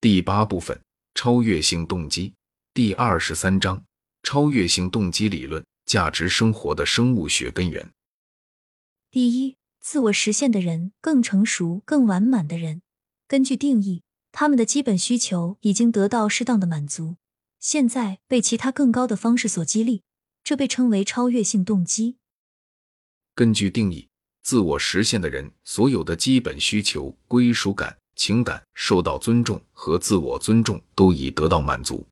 第八部分：超越性动机。第二十三章：超越性动机理论，价值生活的生物学根源。第一，自我实现的人，更成熟、更完满的人，根据定义，他们的基本需求已经得到适当的满足，现在被其他更高的方式所激励，这被称为超越性动机。根据定义，自我实现的人，所有的基本需求、归属感。情感受到尊重和自我尊重都已得到满足，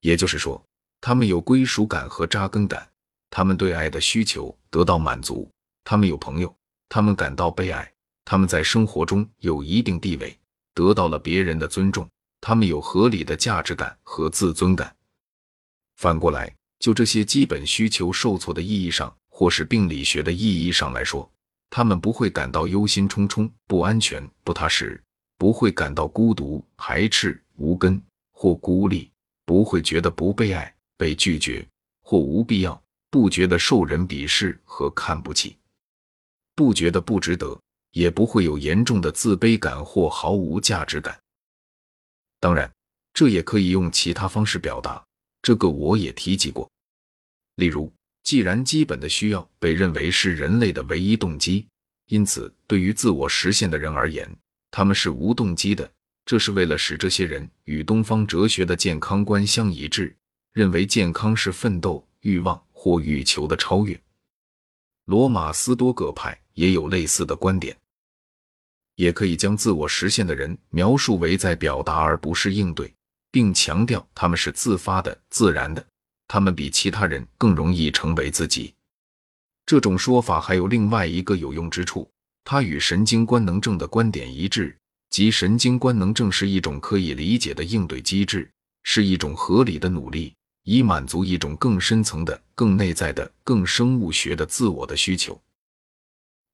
也就是说，他们有归属感和扎根感，他们对爱的需求得到满足，他们有朋友，他们感到被爱，他们在生活中有一定地位，得到了别人的尊重，他们有合理的价值感和自尊感。反过来，就这些基本需求受挫的意义上，或是病理学的意义上来说，他们不会感到忧心忡忡、不安全、不踏实。不会感到孤独、排斥、无根或孤立，不会觉得不被爱、被拒绝或无必要，不觉得受人鄙视和看不起，不觉得不值得，也不会有严重的自卑感或毫无价值感。当然，这也可以用其他方式表达，这个我也提及过。例如，既然基本的需要被认为是人类的唯一动机，因此对于自我实现的人而言，他们是无动机的，这是为了使这些人与东方哲学的健康观相一致，认为健康是奋斗、欲望或欲求的超越。罗马斯多葛派也有类似的观点。也可以将自我实现的人描述为在表达而不是应对，并强调他们是自发的、自然的，他们比其他人更容易成为自己。这种说法还有另外一个有用之处。它与神经官能症的观点一致，即神经官能症是一种可以理解的应对机制，是一种合理的努力，以满足一种更深层的、更内在的、更生物学的自我的需求。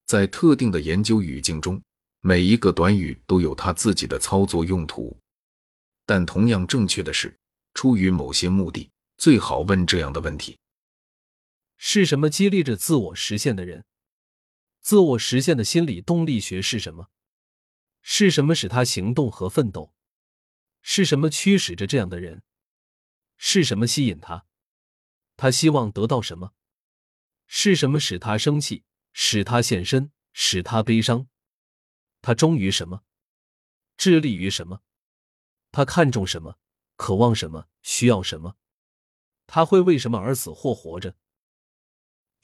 在特定的研究语境中，每一个短语都有它自己的操作用途，但同样正确的是，出于某些目的，最好问这样的问题：是什么激励着自我实现的人？自我实现的心理动力学是什么？是什么使他行动和奋斗？是什么驱使着这样的人？是什么吸引他？他希望得到什么？是什么使他生气？使他现身？使他悲伤？他忠于什么？致力于什么？他看重什么？渴望什么？需要什么？他会为什么而死或活着？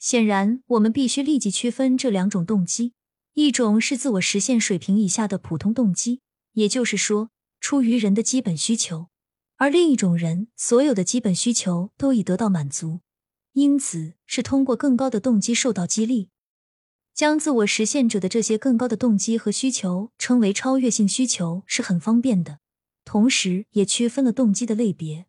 显然，我们必须立即区分这两种动机：一种是自我实现水平以下的普通动机，也就是说，出于人的基本需求；而另一种人所有的基本需求都已得到满足，因此是通过更高的动机受到激励。将自我实现者的这些更高的动机和需求称为超越性需求是很方便的，同时也区分了动机的类别。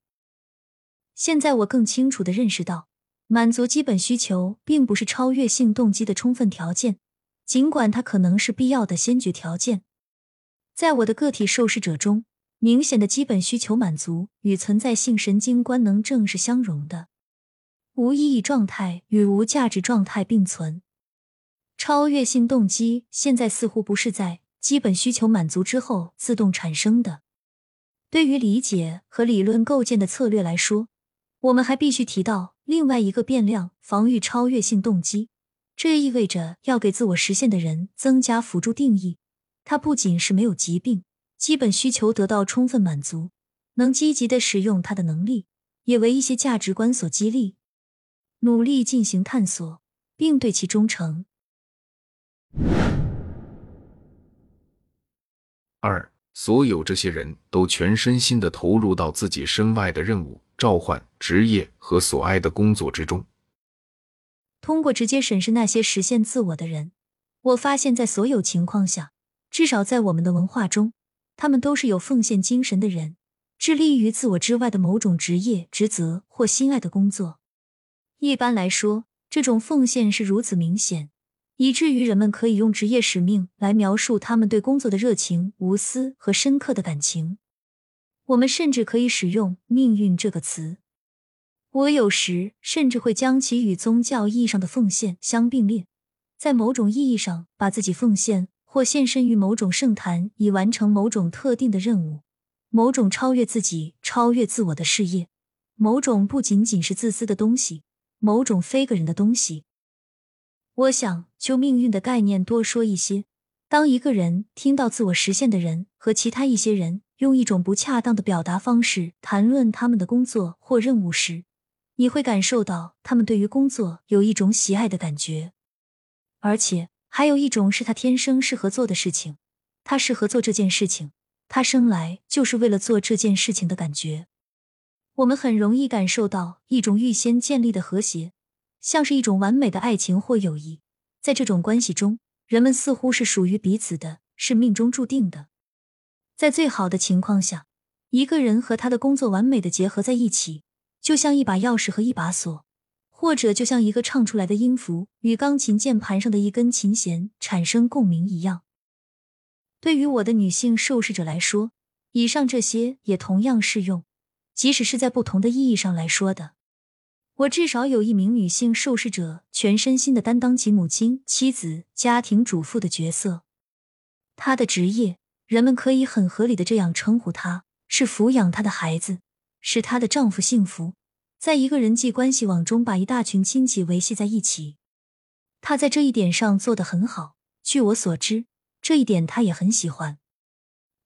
现在我更清楚地认识到。满足基本需求并不是超越性动机的充分条件，尽管它可能是必要的先决条件。在我的个体受试者中，明显的基本需求满足与存在性神经官能症是相容的。无意义状态与无价值状态并存。超越性动机现在似乎不是在基本需求满足之后自动产生的。对于理解和理论构建的策略来说，我们还必须提到。另外一个变量，防御超越性动机，这意味着要给自我实现的人增加辅助定义。他不仅是没有疾病，基本需求得到充分满足，能积极的使用他的能力，也为一些价值观所激励，努力进行探索，并对其忠诚。二，所有这些人都全身心的投入到自己身外的任务。召唤职业和所爱的工作之中。通过直接审视那些实现自我的人，我发现，在所有情况下，至少在我们的文化中，他们都是有奉献精神的人，致力于自我之外的某种职业职责或心爱的工作。一般来说，这种奉献是如此明显，以至于人们可以用职业使命来描述他们对工作的热情、无私和深刻的感情。我们甚至可以使用“命运”这个词。我有时甚至会将其与宗教意义上的奉献相并列，在某种意义上把自己奉献或献身于某种圣坛，以完成某种特定的任务，某种超越自己、超越自我的事业，某种不仅仅是自私的东西，某种非个人的东西。我想就命运的概念多说一些。当一个人听到自我实现的人和其他一些人用一种不恰当的表达方式谈论他们的工作或任务时，你会感受到他们对于工作有一种喜爱的感觉，而且还有一种是他天生适合做的事情，他适合做这件事情。他生来就是为了做这件事情的感觉，我们很容易感受到一种预先建立的和谐，像是一种完美的爱情或友谊。在这种关系中，人们似乎是属于彼此的，是命中注定的。在最好的情况下，一个人和他的工作完美的结合在一起，就像一把钥匙和一把锁，或者就像一个唱出来的音符与钢琴键盘上的一根琴弦产生共鸣一样。对于我的女性受试者来说，以上这些也同样适用，即使是在不同的意义上来说的。我至少有一名女性受试者，全身心的担当起母亲、妻子、家庭主妇的角色。她的职业，人们可以很合理的这样称呼她，是抚养她的孩子，使她的丈夫幸福，在一个人际关系网中把一大群亲戚维系在一起。她在这一点上做得很好。据我所知。这一点他也很喜欢，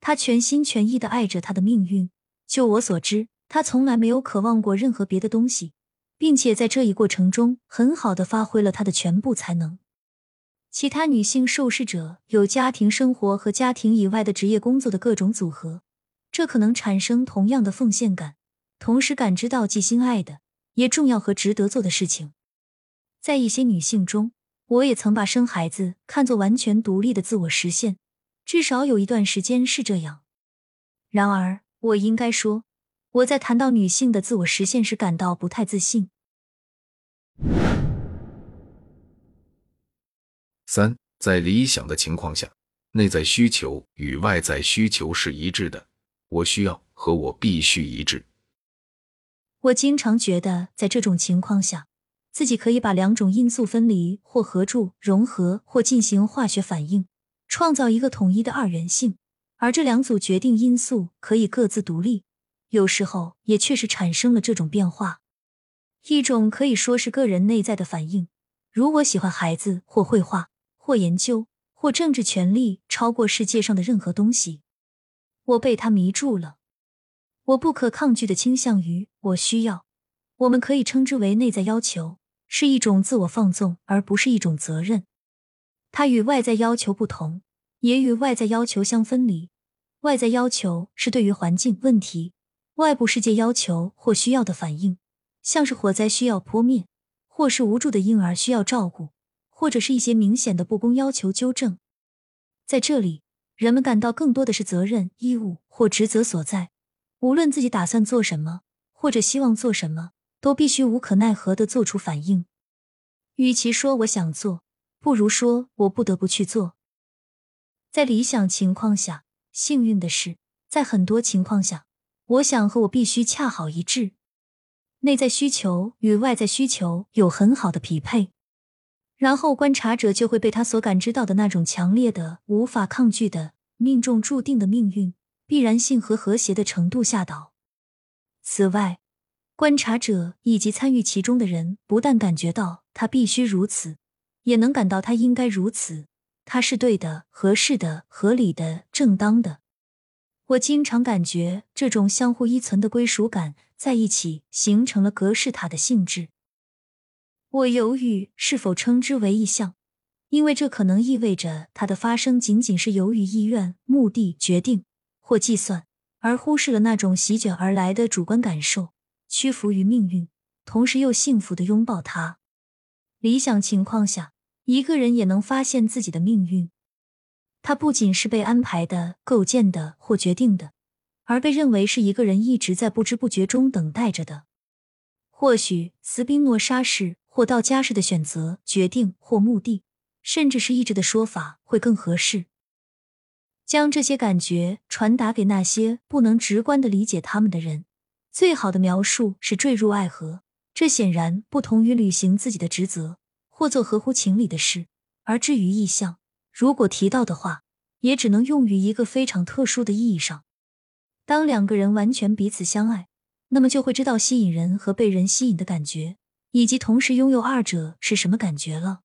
他全心全意的爱着他的命运。就我所知，他从来没有渴望过任何别的东西，并且在这一过程中很好的发挥了他的全部才能。其他女性受试者有家庭生活和家庭以外的职业工作的各种组合，这可能产生同样的奉献感，同时感知到既心爱的也重要和值得做的事情。在一些女性中。我也曾把生孩子看作完全独立的自我实现，至少有一段时间是这样。然而，我应该说，我在谈到女性的自我实现时感到不太自信。三，在理想的情况下，内在需求与外在需求是一致的。我需要和我必须一致。我经常觉得，在这种情况下。自己可以把两种因素分离或合住、融合或进行化学反应，创造一个统一的二元性。而这两组决定因素可以各自独立，有时候也确实产生了这种变化。一种可以说是个人内在的反应，如我喜欢孩子或绘画或研究或政治权利超过世界上的任何东西，我被他迷住了。我不可抗拒的倾向于我需要，我们可以称之为内在要求。是一种自我放纵，而不是一种责任。它与外在要求不同，也与外在要求相分离。外在要求是对于环境问题、外部世界要求或需要的反应，像是火灾需要扑灭，或是无助的婴儿需要照顾，或者是一些明显的不公要求纠正。在这里，人们感到更多的是责任、义务或职责所在。无论自己打算做什么，或者希望做什么。都必须无可奈何的做出反应。与其说我想做，不如说我不得不去做。在理想情况下，幸运的是，在很多情况下，我想和我必须恰好一致。内在需求与外在需求有很好的匹配，然后观察者就会被他所感知到的那种强烈的、无法抗拒的、命中注定的命运、必然性和和谐的程度吓倒。此外，观察者以及参与其中的人不但感觉到他必须如此，也能感到他应该如此。他是对的、合适的、合理的、正当的。我经常感觉这种相互依存的归属感在一起形成了格式塔的性质。我犹豫是否称之为意向，因为这可能意味着它的发生仅仅是由于意愿、目的、决定或计算，而忽视了那种席卷而来的主观感受。屈服于命运，同时又幸福的拥抱它。理想情况下，一个人也能发现自己的命运。它不仅是被安排的、构建的或决定的，而被认为是一个人一直在不知不觉中等待着的。或许斯宾诺莎是或道家式的选择、决定或目的，甚至是意志的说法会更合适。将这些感觉传达给那些不能直观的理解他们的人。最好的描述是坠入爱河，这显然不同于履行自己的职责或做合乎情理的事。而至于意向，如果提到的话，也只能用于一个非常特殊的意义上。当两个人完全彼此相爱，那么就会知道吸引人和被人吸引的感觉，以及同时拥有二者是什么感觉了。